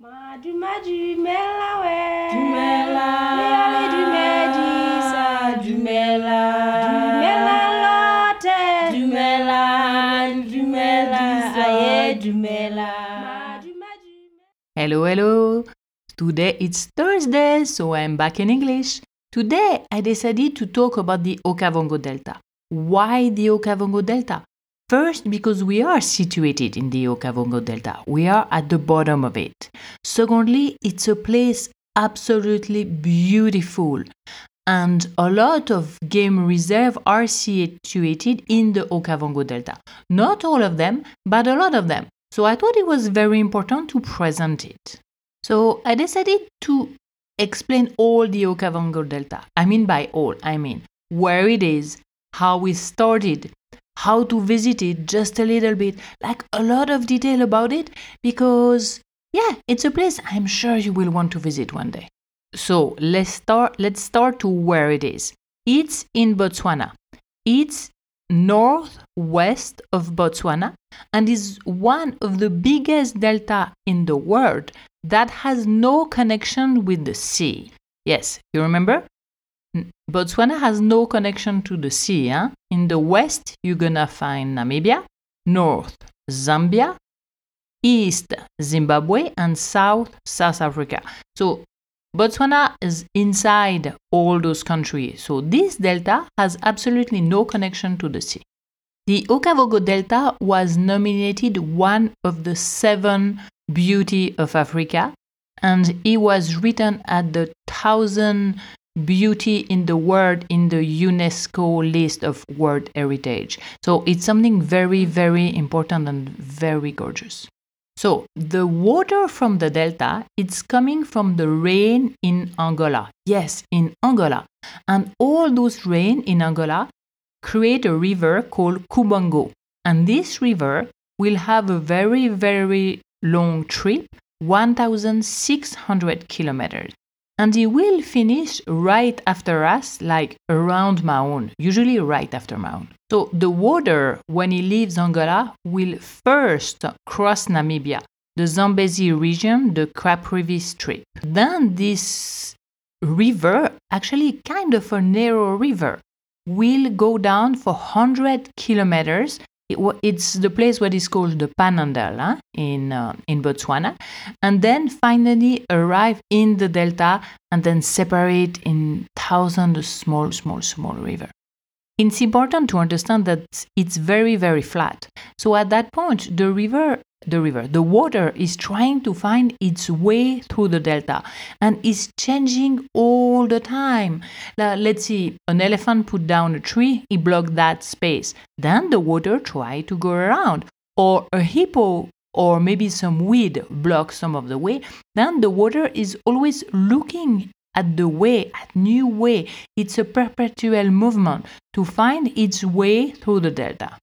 Maduma dumela we Dumela. Leale dumedisa Dumela. Dumela lote Dumela. Dumela. Aye, dumela. Dumela Hello, hello. Today it's Thursday, so I'm back in English. Today I decided to talk about the Okavango Delta. Why the Okavango Delta? First, because we are situated in the Okavango Delta. We are at the bottom of it. Secondly, it's a place absolutely beautiful. And a lot of game reserve are situated in the Okavango Delta. Not all of them, but a lot of them. So I thought it was very important to present it. So I decided to explain all the Okavango Delta. I mean by all, I mean where it is, how we started, how to visit it, just a little bit, like a lot of detail about it, because yeah, it's a place I'm sure you will want to visit one day. So let's start. Let's start to where it is. It's in Botswana. It's northwest of Botswana and is one of the biggest delta in the world that has no connection with the sea. Yes, you remember? N- Botswana has no connection to the sea. In the west, you're gonna find Namibia, north, Zambia, east, Zimbabwe, and south, South Africa. So Botswana is inside all those countries. So this delta has absolutely no connection to the sea. The Okavango Delta was nominated one of the seven beauty of Africa, and it was written at the thousand beauty in the world in the UNESCO list of World Heritage. So it's something very, very important and very gorgeous. So the water from the delta it's coming from the rain in Angola. Yes, in Angola. And all those rain in Angola create a river called Kubango. And this river will have a very, very long trip, 1,600 kilometers. And he will finish right after us, like around Maun, usually right after Maun. So the water, when he leaves Angola, will first cross Namibia, the Zambezi region, the Caprivi Strip. Then this river, actually kind of a narrow river, will go down for 100 kilometers. It, it's the place what is called the Panhandle in, uh, in Botswana, and then finally arrive in the delta and then separate in thousands of small, small, small river. It's important to understand that it's very, very flat. So at that point, the river, the river, the water is trying to find its way through the delta and is changing all the time. Let's see, an elephant put down a tree, it blocked that space. Then the water try to go around. Or a hippo or maybe some weed block some of the way. Then the water is always looking at the way, at new way. It's a perpetual movement to find its way through the delta.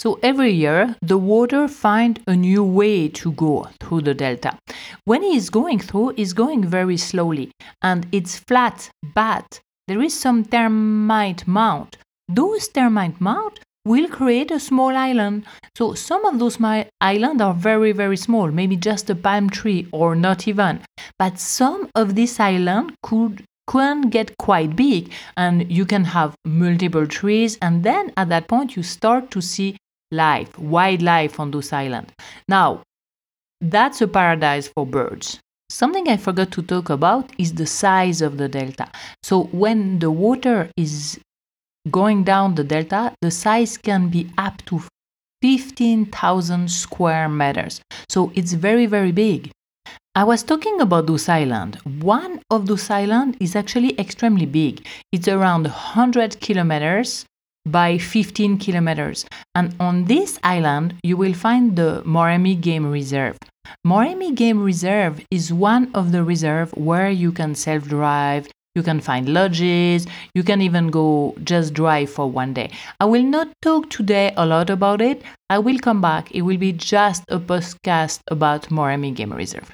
So every year, the water find a new way to go through the delta. When it is going through, it's going very slowly, and it's flat, but there is some termite mound. Those termite mound will create a small island. So some of those islands are very, very small, maybe just a palm tree or not even. But some of this island could can get quite big and you can have multiple trees and then at that point you start to see life wildlife on those islands now that's a paradise for birds. Something i forgot to talk about is the size of the delta. So when the water is going down the delta the size can be up to 15000 square meters. So it's very very big. I was talking about those island. One of those island is actually extremely big. It's around 100 kilometers by 15 kilometers. And on this island, you will find the Moremi Game Reserve. Moremi Game Reserve is one of the reserve where you can self-drive, you can find lodges, you can even go just drive for one day. I will not talk today a lot about it. I will come back. It will be just a podcast about Moremi Game Reserve.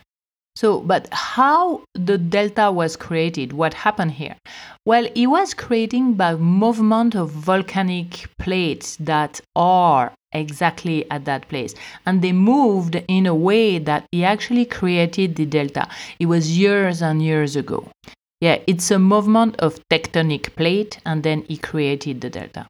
So, but how the delta was created? What happened here? Well, it was created by movement of volcanic plates that are exactly at that place, and they moved in a way that it actually created the delta. It was years and years ago. Yeah, it's a movement of tectonic plate, and then it created the delta.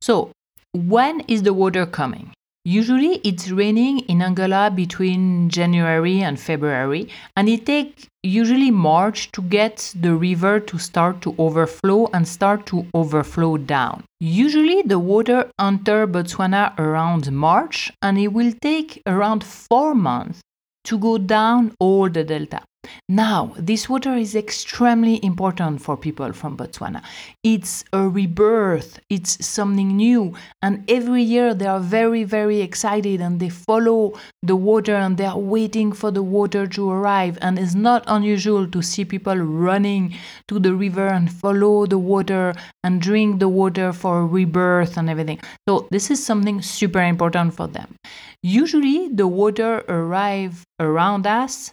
So, when is the water coming? Usually it's raining in Angola between January and February, and it takes usually March to get the river to start to overflow and start to overflow down. Usually the water enter Botswana around March, and it will take around four months to go down all the delta. Now, this water is extremely important for people from Botswana. It's a rebirth, it's something new, and every year they are very, very excited and they follow the water and they are waiting for the water to arrive. And it's not unusual to see people running to the river and follow the water and drink the water for rebirth and everything. So, this is something super important for them. Usually, the water arrive around us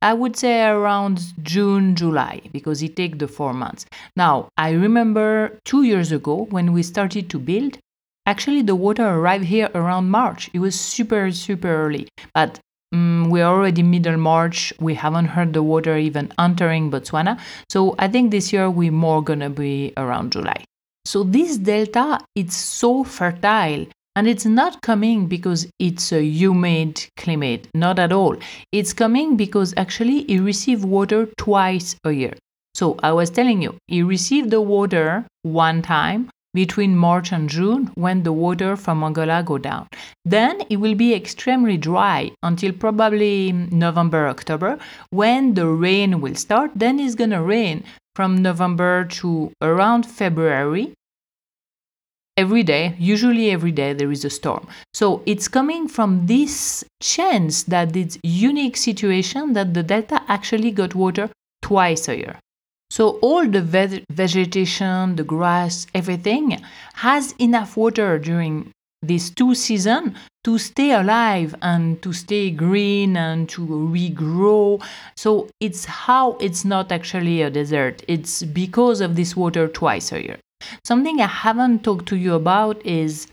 I would say around June, July, because it takes the four months. Now, I remember two years ago when we started to build, actually the water arrived here around March. It was super, super early. But um, we're already middle March. We haven't heard the water even entering Botswana. So I think this year we're more gonna be around July. So this delta, it's so fertile and it's not coming because it's a humid climate, not at all. It's coming because actually it receives water twice a year. So I was telling you, it received the water one time between March and June when the water from Angola go down. Then it will be extremely dry until probably November, October when the rain will start. Then it's going to rain from November to around February every day, usually every day, there is a storm. So it's coming from this chance that this unique situation that the delta actually got water twice a year. So all the ve- vegetation, the grass, everything has enough water during these two seasons to stay alive and to stay green and to regrow. So it's how it's not actually a desert. It's because of this water twice a year. Something I haven't talked to you about is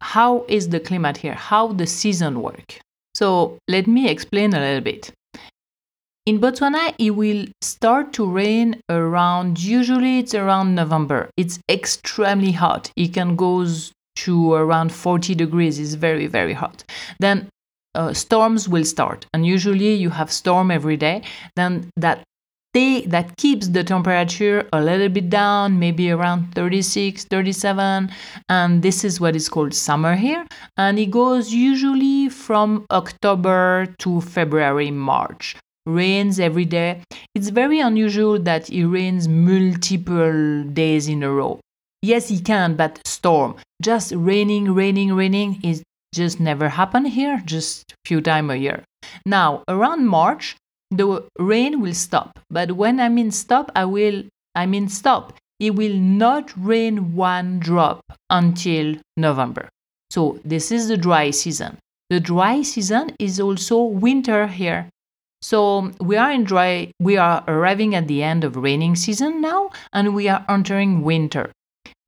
how is the climate here? How the season work? So let me explain a little bit. In Botswana, it will start to rain around, usually it's around November. It's extremely hot. It can go to around 40 degrees. It's very, very hot. Then uh, storms will start. And usually you have storm every day. Then that they, that keeps the temperature a little bit down, maybe around 36, 37. And this is what is called summer here. And it goes usually from October to February, March. Rains every day. It's very unusual that it rains multiple days in a row. Yes, it can, but storm. Just raining, raining, raining is just never happen here, just few time a year. Now, around March, the rain will stop. But when I mean stop, I will I mean stop. It will not rain one drop until November. So this is the dry season. The dry season is also winter here. So we are in dry we are arriving at the end of raining season now and we are entering winter.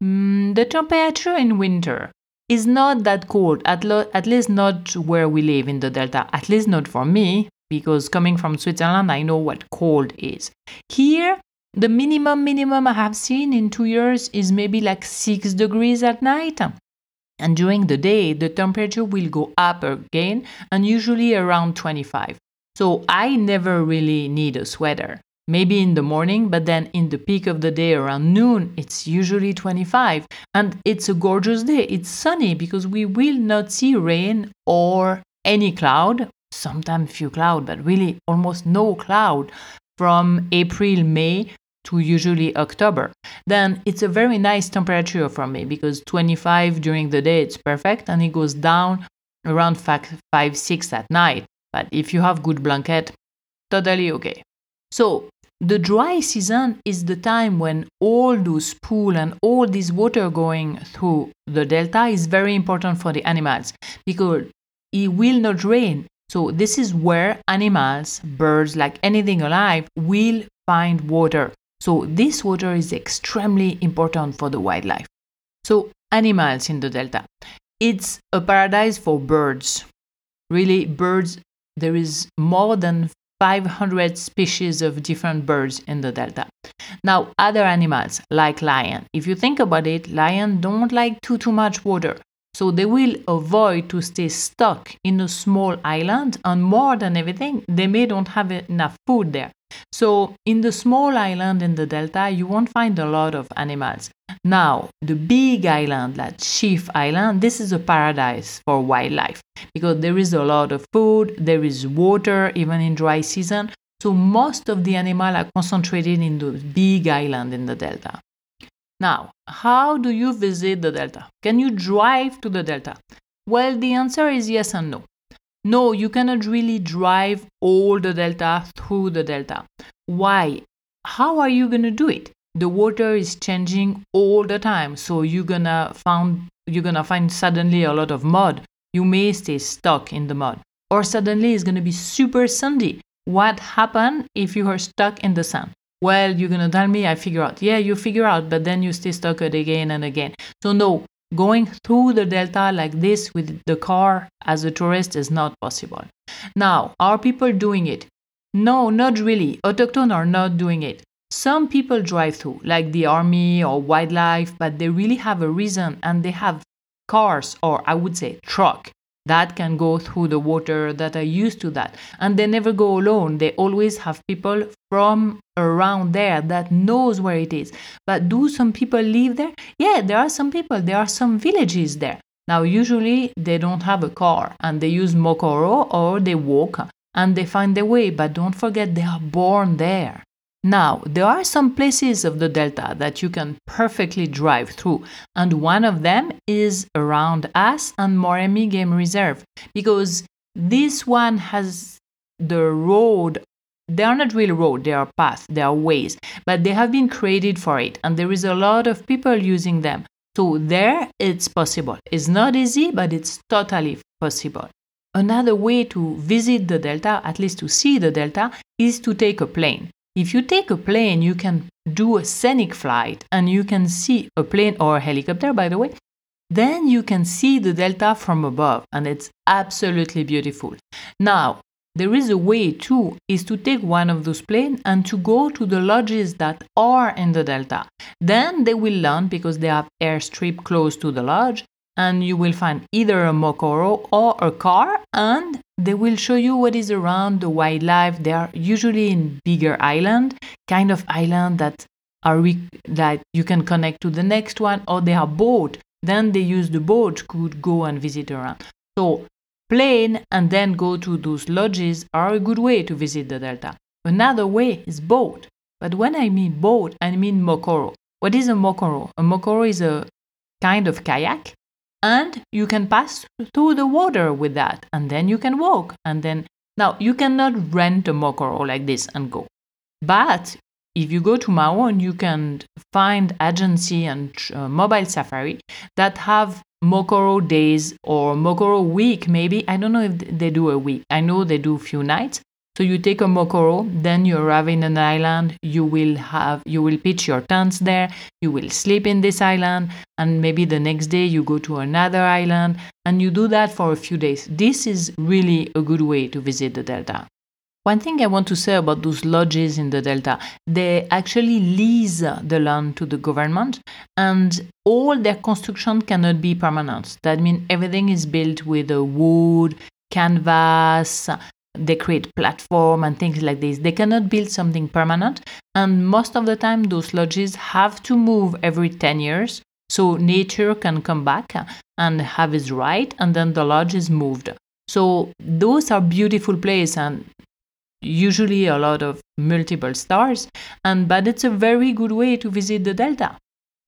Mm, the temperature in winter is not that cold, at, lo- at least not where we live in the Delta, at least not for me because coming from Switzerland, I know what cold is. Here, the minimum minimum I have seen in two years is maybe like six degrees at night. And during the day, the temperature will go up again and usually around 25. So I never really need a sweater. Maybe in the morning, but then in the peak of the day around noon, it's usually 25. And it's a gorgeous day. It's sunny because we will not see rain or any cloud sometimes few cloud, but really almost no cloud from April, May to usually October. Then it's a very nice temperature for me because 25 during the day it's perfect and it goes down around 5, 5 6 at night. But if you have good blanket, totally okay. So the dry season is the time when all those pool and all this water going through the delta is very important for the animals because it will not rain So, this is where animals, birds, like anything alive, will find water. So, this water is extremely important for the wildlife. So, animals in the delta. It's a paradise for birds. Really, birds, there is more than 500 species of different birds in the delta. Now, other animals like lion. If you think about it, lion don't like too too much water. So they will avoid to stay stuck in a small island and more than everything, they may don't have enough food there. So in the small island in the delta, you won't find a lot of animals. Now, the big island, like Chief Island, this is a paradise for wildlife because there is a lot of food, there is water even in dry season. So most of the animals are concentrated in the big island in the delta. Now, how do you visit the delta? Can you drive to the delta? Well, the answer is yes and no. No, you cannot really drive all the delta through the delta. Why? How are you going to do it? The water is changing all the time, so you're gonna find you're gonna find suddenly a lot of mud. You may stay stuck in the mud, or suddenly it's gonna be super sandy. What happened if you are stuck in the sand? Well, you're gonna tell me I figure out. Yeah, you figure out, but then you stay stuck it again and again. So no, going through the delta like this with the car as a tourist is not possible. Now, are people doing it? No, not really. Autochthone are not doing it. Some people drive through, like the army or wildlife, but they really have a reason and they have cars or I would say truck that can go through the water that are used to that. And they never go alone. They always have people from around there that knows where it is. But do some people live there? Yeah there are some people. There are some villages there. Now usually they don't have a car and they use mokoro or they walk and they find their way. But don't forget they are born there now, there are some places of the delta that you can perfectly drive through, and one of them is around us and Moremi Game Reserve because this one has the road. They are not really road, they are paths, they are ways, but they have been created for it, and there is a lot of people using them. So there it's possible. It's not easy, but it's totally possible. Another way to visit the delta, at least to see the delta, is to take a plane. If you take a plane, you can do a scenic flight and you can see a plane or a helicopter, by the way. Then you can see the delta from above, and it's absolutely beautiful. Now, there is a way too is to take one of those planes and to go to the lodges that are in the delta. Then they will land because they have airstrip close to the lodge and you will find either a mokoro or a car and they will show you what is around the wildlife. They are usually in bigger island kind of island that are re- that you can connect to the next one or they are boat. Then they use the boat could go and visit around. So plane and then go to those lodges are a good way to visit the delta. Another way is boat. But when i mean boat i mean mokoro. What is a mokoro? A mokoro is a kind of kayak and you can pass through the water with that and then you can walk and then now you cannot rent a mokoro like this and go but if you go to Maun, you can find agency and uh, mobile safari that have Mokoro days or Mokoro week, maybe. I don't know if they do a week. I know they do a few nights, so you take a Mokoro, then you arrive in an island, you will have you will pitch your tents there, you will sleep in this island, and maybe the next day you go to another island and you do that for a few days. This is really a good way to visit the delta. One thing I want to say about those lodges in the delta, they actually lease the land to the government and all their construction cannot be permanent. That means everything is built with wood, canvas, they create platform and things like this. They cannot build something permanent. And most of the time those lodges have to move every 10 years. So nature can come back and have its right and then the lodge is moved. So those are beautiful places and usually a lot of multiple stars. And but it's a very good way to visit the delta.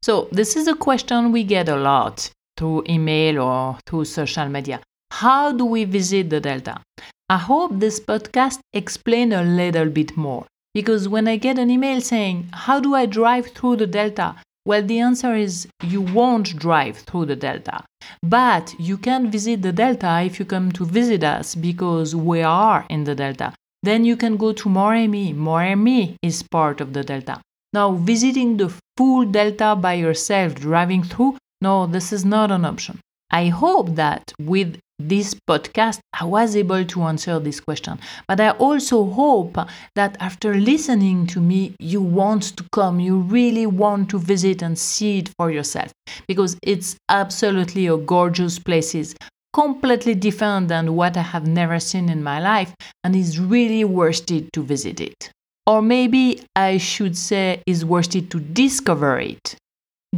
So this is a question we get a lot through email or through social media. How do we visit the delta I hope this podcast explained a little bit more because when I get an email saying, How do I drive through the Delta? Well, the answer is you won't drive through the delta. But you can visit the delta if you come to visit us because we are in the delta. Then you can go to Moremi. Moremi is part of the delta. Now, visiting the full delta by yourself, driving through, no, this is not an option. I hope that with this podcast, I was able to answer this question. But I also hope that after listening to me, you want to come, you really want to visit and see it for yourself because it's absolutely a gorgeous place. completely different than what I have never seen in my life and is really worth it to visit it. Or maybe I should say is worth it to discover it.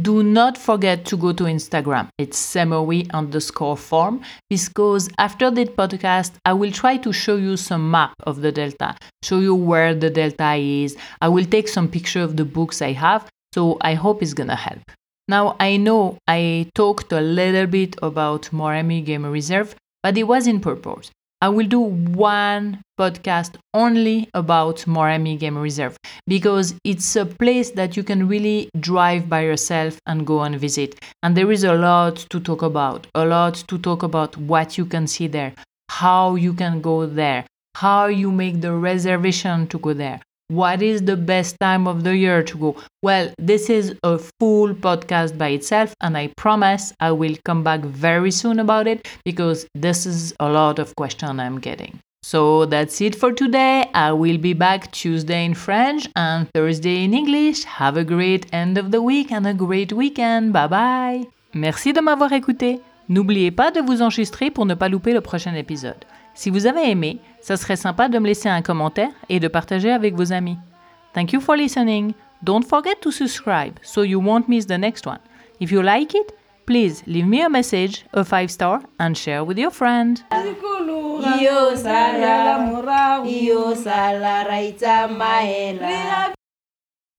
Do not forget to go to Instagram. It's Semowi underscore form because after this podcast, I will try to show you some map of the delta, show you where the delta is. I will take some picture of the books I have. So I hope it's gonna help. Now I know I talked a little bit about Moremi Game Reserve, but it was in purpose. I will do one podcast only about Moremi Game Reserve because it's a place that you can really drive by yourself and go and visit. And there is a lot to talk about, a lot to talk about what you can see there, how you can go there, how you make the reservation to go there, what is the best time of the year to go? Well, this is a full podcast by itself, and I promise I will come back very soon about it because this is a lot of question I'm getting. So that's it for today. I will be back Tuesday in French and Thursday in English. Have a great end of the week and a great weekend. Bye bye. Merci de m'avoir écouté. N'oubliez pas de vous enregistrer pour ne pas louper le prochain épisode. Si vous avez aimé, ça serait sympa de me laisser un commentaire et de partager avec vos amis. Thank you for listening. Don't forget to subscribe so you won't miss the next one. If you like it, please leave me a message, a 5 star, and share with your friend.